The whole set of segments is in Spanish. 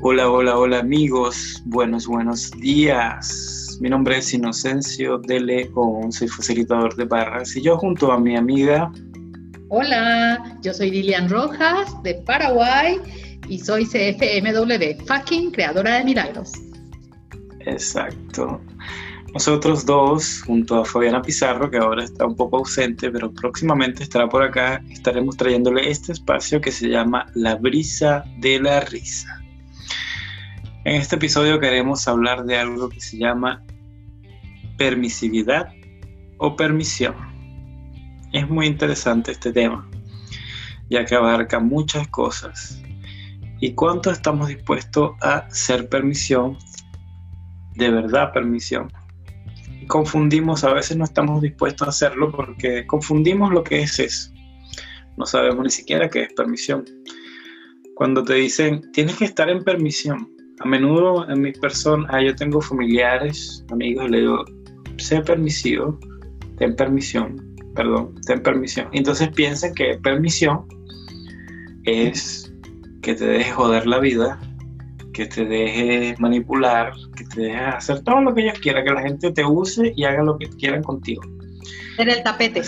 Hola, hola, hola amigos, buenos, buenos días. Mi nombre es Inocencio de León, soy facilitador de barras y yo junto a mi amiga... Hola, yo soy Lilian Rojas de Paraguay y soy CFMW, fucking creadora de milagros. Exacto. Nosotros dos, junto a Fabiana Pizarro, que ahora está un poco ausente, pero próximamente estará por acá, estaremos trayéndole este espacio que se llama La Brisa de la Risa. En este episodio queremos hablar de algo que se llama permisividad o permisión. Es muy interesante este tema, ya que abarca muchas cosas. ¿Y cuánto estamos dispuestos a ser permisión? De verdad permisión. confundimos, a veces no estamos dispuestos a hacerlo porque confundimos lo que es eso. No sabemos ni siquiera qué es permisión. Cuando te dicen, tienes que estar en permisión, a menudo en mi persona, ah, yo tengo familiares, amigos, le digo, sé permisivo, ten permisión, perdón, ten permisión. Entonces piensan que permisión es que te deje joder la vida, que te deje manipular, que te deje hacer todo lo que ellos quieran, que la gente te use y haga lo que quieran contigo. En el tapete.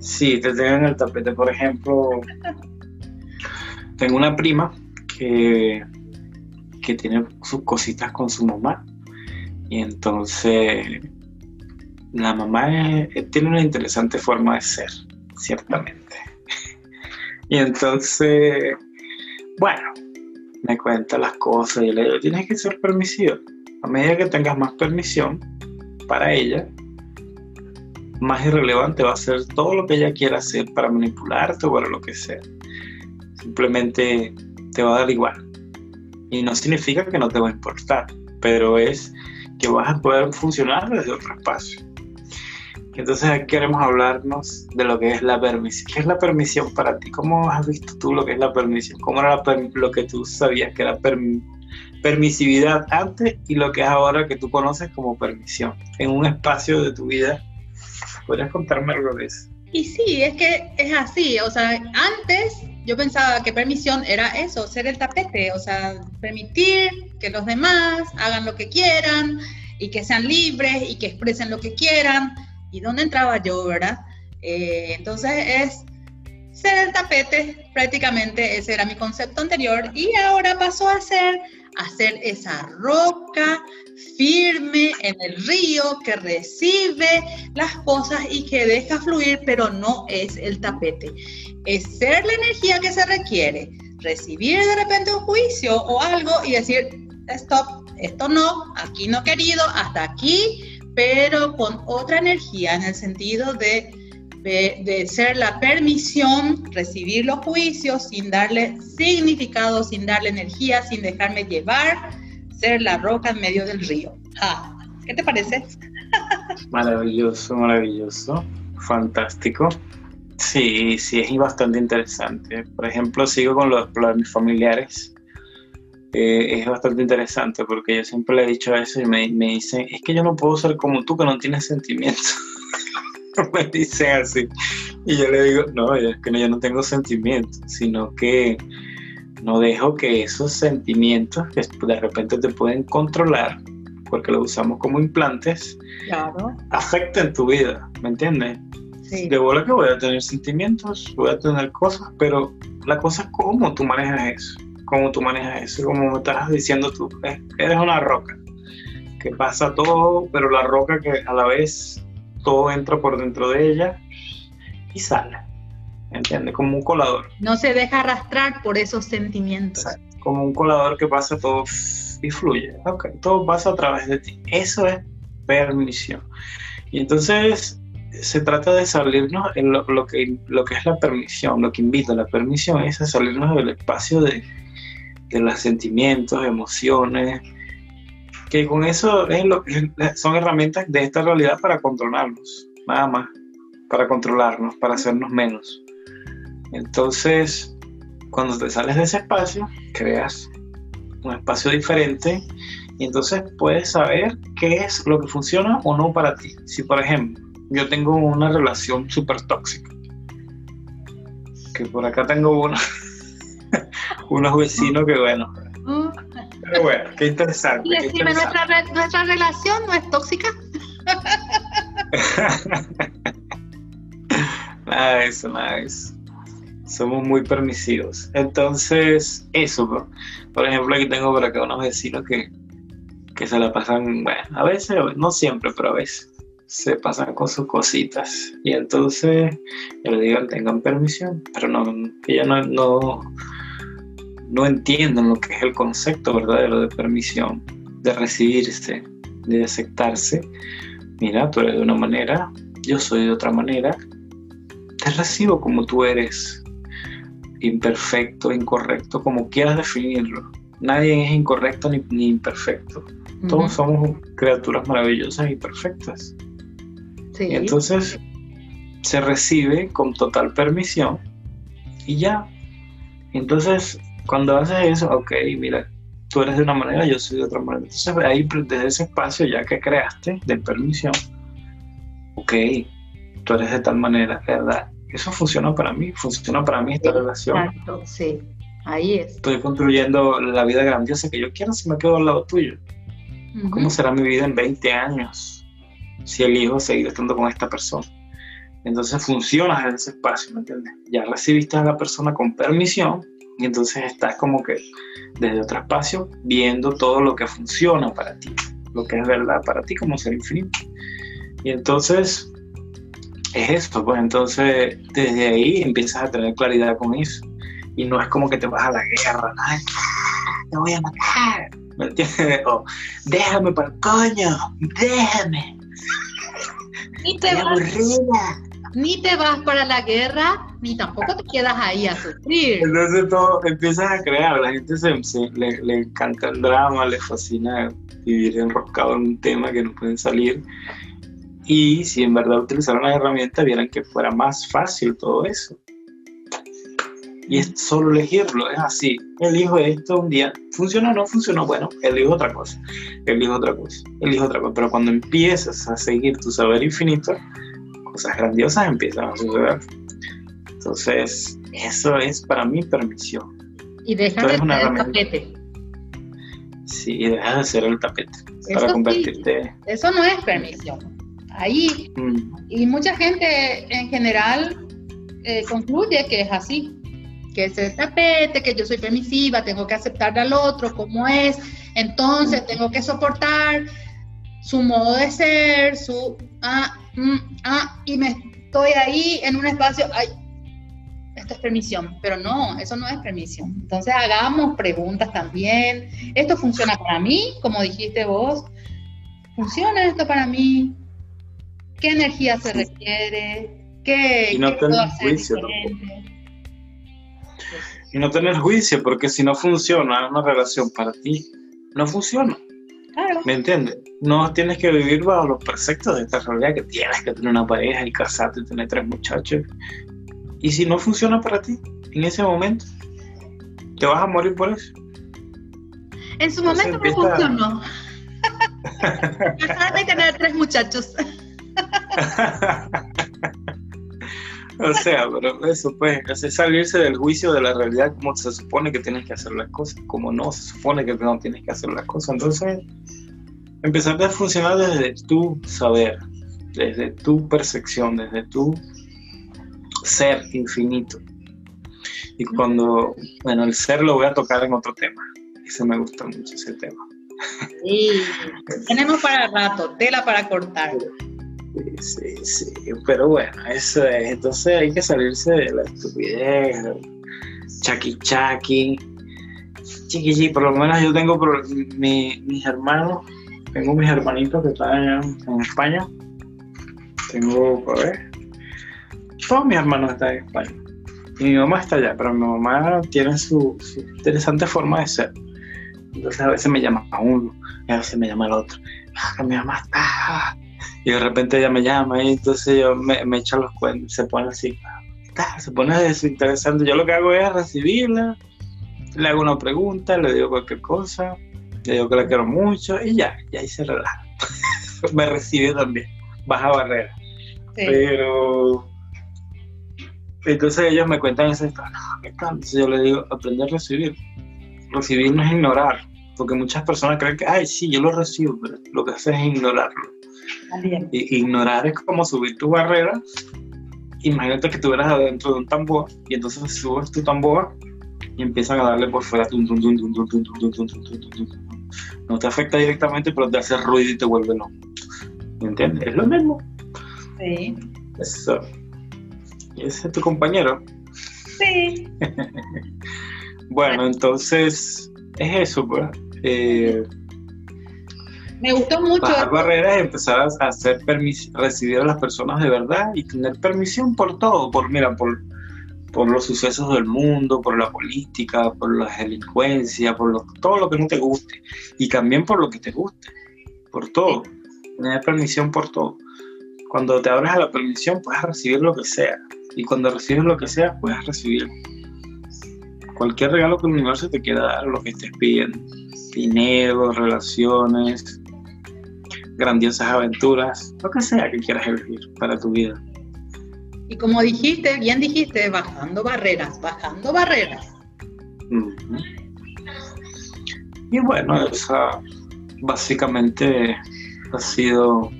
Sí, te tengan en el tapete. Por ejemplo, tengo una prima que que tiene sus cositas con su mamá. Y entonces la mamá tiene una interesante forma de ser, ciertamente. y entonces, bueno, me cuenta las cosas y le digo, tienes que ser permisivo. A medida que tengas más permisión para ella, más irrelevante va a ser todo lo que ella quiera hacer para manipularte o para lo que sea. Simplemente te va a dar igual. Y no significa que no te va a importar, pero es que vas a poder funcionar desde otro espacio. Entonces aquí queremos hablarnos de lo que es la permisión. ¿Qué es la permisión para ti? ¿Cómo has visto tú lo que es la permisión? ¿Cómo era lo que tú sabías que era permisividad antes y lo que es ahora que tú conoces como permisión? En un espacio de tu vida, ¿podrías contarme algo de eso? Y sí, es que es así. O sea, antes yo pensaba que permisión era eso, ser el tapete, o sea, permitir que los demás hagan lo que quieran y que sean libres y que expresen lo que quieran. ¿Y dónde entraba yo, verdad? Eh, entonces es ser el tapete, prácticamente ese era mi concepto anterior y ahora pasó a ser hacer esa roca firme en el río que recibe las cosas y que deja fluir, pero no es el tapete. Es ser la energía que se requiere, recibir de repente un juicio o algo y decir, stop, esto no, aquí no querido, hasta aquí, pero con otra energía en el sentido de de, ser la permisión, recibir los juicios sin darle significado, sin darle energía, sin dejarme llevar, ser la roca en medio del río. ¿Qué te parece? Maravilloso, maravilloso, fantástico. Sí, sí, es bastante interesante. Por ejemplo, sigo con lo, de mis familiares. Eh, es bastante interesante porque yo siempre le he dicho eso y me, me dicen, es que yo no puedo ser como tú que no tienes sentimientos. me dicen así. Y yo le digo, no, es que yo no tengo sentimientos, sino que no dejo que esos sentimientos que de repente te pueden controlar, porque lo usamos como implantes, afecten tu vida, ¿me entiendes? De bola que voy a tener sentimientos, voy a tener cosas, pero la cosa es cómo tú manejas eso, cómo tú manejas eso, como me estás diciendo tú, eres una roca, que pasa todo, pero la roca que a la vez todo entra por dentro de ella y sale. ¿Entiendes? Como un colador. No se deja arrastrar por esos sentimientos. Como un colador que pasa todo y fluye. Ok, todo pasa a través de ti. Eso es permisión. Y entonces se trata de salirnos en lo, que, lo que es la permisión, lo que invita a la permisión es a salirnos del espacio de, de los sentimientos, emociones, que con eso son herramientas de esta realidad para controlarnos, nada más, para controlarnos, para hacernos menos. Entonces, cuando te sales de ese espacio, creas un espacio diferente y entonces puedes saber qué es lo que funciona o no para ti. Si, por ejemplo, yo tengo una relación súper tóxica, que por acá tengo unos vecinos que, bueno, Pero bueno, qué interesante. Y decime, ¿nuestra, ¿nuestra relación no es tóxica? nada de eso, nada de eso. Somos muy permisivos. Entonces, eso, por ejemplo, aquí tengo por acá unos vecinos que, que se la pasan, bueno, a veces, no siempre, pero a veces se pasan con sus cositas. Y entonces yo les digo, tengan permisión, pero no, que ya no, no, no entienden lo que es el concepto verdadero de permisión, de recibirse, de aceptarse. Mira, tú eres de una manera, yo soy de otra manera, te recibo como tú eres, imperfecto, incorrecto, como quieras definirlo. Nadie es incorrecto ni, imperfecto. Todos somos criaturas maravillosas y perfectas entonces se recibe con total permisión y ya. Entonces, cuando haces eso, ok, mira, tú eres de una manera, yo soy de otra manera. Entonces, ahí desde ese espacio ya que creaste de permisión, ok, tú eres de tal manera, ¿verdad? Eso funciona para mí, funciona para mí esta relación. Exacto, sí, ahí es. Estoy construyendo la vida grandiosa que yo quiero si me quedo al lado tuyo. ¿Cómo será mi vida en 20 años? Si elijo seguir estando con esta persona. Entonces funcionas en ese espacio, ¿me entiendes? Ya recibiste a la persona con permisión y entonces estás como que desde otro espacio viendo todo lo que funciona para ti, lo que es verdad para ti como ser infinito. Y entonces es esto, pues entonces desde ahí empiezas a tener claridad con eso. Y no es como que te vas a la guerra, Ay, te voy a matar, ¿me entiendes? Déjame para coño, déjame. Ni te, vas, ni te vas para la guerra, ni tampoco te quedas ahí a sufrir. Entonces todo empiezas a crear, la gente se, le, encanta el drama, le fascina vivir enroscado en un tema que no pueden salir. Y si en verdad utilizaran las herramientas, vieran que fuera más fácil todo eso. Y es solo elegirlo, es así. Elijo esto un día, funciona o no funciona, bueno, elijo otra cosa, elijo otra cosa, elijo otra cosa. Pero cuando empiezas a seguir tu saber infinito, cosas grandiosas empiezan a suceder. Entonces, eso es para mí permisión. Y deja de ser el tapete. Sí, deja de ser el tapete. para convertirte. eso no es permisión. Ahí. Mm. Y mucha gente en general eh, concluye que es así que es el tapete, que yo soy permisiva, tengo que aceptar al otro como es, entonces tengo que soportar su modo de ser, su ah, mm, ah, y me estoy ahí en un espacio, ay, esto es permisión, pero no, eso no es permisión. Entonces hagamos preguntas también. ¿Esto funciona para mí? Como dijiste vos, ¿funciona esto para mí? ¿Qué energía se requiere? ¿Qué, no puedo hacer diferente? Y no tener juicio, porque si no funciona una relación para ti, no funciona. ¿Me entiendes? No tienes que vivir bajo los preceptos de esta realidad que tienes que tener una pareja y casarte y tener tres muchachos. Y si no funciona para ti en ese momento, te vas a morir por eso. En su momento no funcionó. Casarme y tener tres muchachos. O sea, pero eso pues, es salirse del juicio de la realidad como se supone que tienes que hacer las cosas, como no se supone que no tienes que hacer las cosas. Entonces, empezar a funcionar desde tu saber, desde tu percepción, desde tu ser infinito. Y cuando, bueno, el ser lo voy a tocar en otro tema. Ese me gusta mucho ese tema. Sí, tenemos para rato, tela para cortar. Sí, sí, pero bueno, eso es. Entonces hay que salirse de la estupidez, chaki chaki, chiqui chiqui. Por lo menos yo tengo mis hermanos, tengo mis hermanitos que están en España. Tengo, a ver, todos mis hermanos están en España. Y mi mamá está allá, pero mi mamá tiene su, interesante forma de ser. Entonces a veces me llama a uno, a veces me llama al otro. Ah, mi mamá está y de repente ella me llama y entonces yo me, me echa los cuentos, se pone así, se pone desinteresante. Yo lo que hago es recibirla, le hago una pregunta, le digo cualquier cosa, le digo que la quiero mucho y ya, y ahí se relaja. me recibe también, baja barrera. Pero entonces ellos me cuentan esa historia, no, Entonces yo le digo, aprender a recibir. Recibir no es ignorar, porque muchas personas creen que, ay, sí, yo lo recibo, pero lo que haces es ignorarlo. Y, ignorar es como subir tu barrera. Imagínate que tú eras adentro de un tambor y entonces subes tu tambor y empiezan a darle por fuera. No te afecta directamente, pero te hace ruido y te vuelve loco. ¿Me entiendes? Es lo mismo. Sí. Eso. ¿Y ese es tu compañero? Sí. bueno, entonces es eso, pues. Eh, me gustó mucho. Bajar barreras y empezar a hacer recibir a las personas de verdad y tener permisión por todo, por mira, por, por los sucesos del mundo, por la política, por la delincuencia, por todo lo que no te guste y también por lo que te guste, por todo. Tener permisión por todo. Cuando te abres a la permisión puedes recibir lo que sea y cuando recibes lo que sea puedes recibir cualquier regalo que el universo te quiera dar, lo que estés pidiendo. Dinero, relaciones, grandiosas aventuras, lo que sea que quieras vivir para tu vida. Y como dijiste, bien dijiste, bajando barreras, bajando barreras. Y bueno, esa básicamente ha sido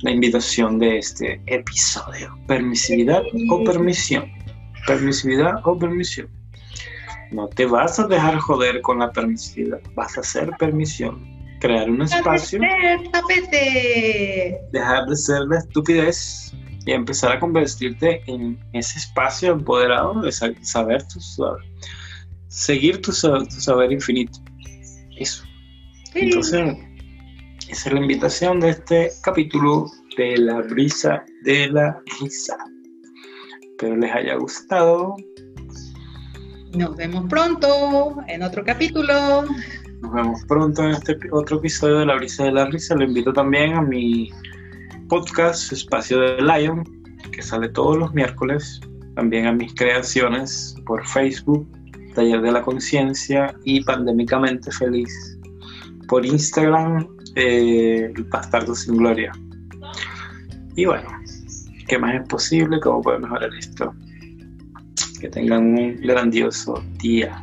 la invitación de este episodio. Permisividad o permisión. Permisividad o permisión. No te vas a dejar joder con la permisividad, vas a hacer permisión crear un espacio, dejar de ser la estupidez y empezar a convertirte en ese espacio empoderado de saber tu saber, seguir tu, saber infinito. Eso. Entonces, esa es la invitación de este capítulo de la brisa de la risa. Espero les haya gustado. Nos vemos pronto en otro capítulo. Nos vemos pronto en este otro episodio de La Brisa de la Risa. Lo invito también a mi podcast Espacio de Lion, que sale todos los miércoles. También a mis creaciones por Facebook, Taller de la Conciencia y Pandémicamente Feliz. Por Instagram, eh, Bastardo Sin Gloria. Y bueno, ¿qué más es posible? ¿Cómo puedo mejorar esto? Que tengan un grandioso día.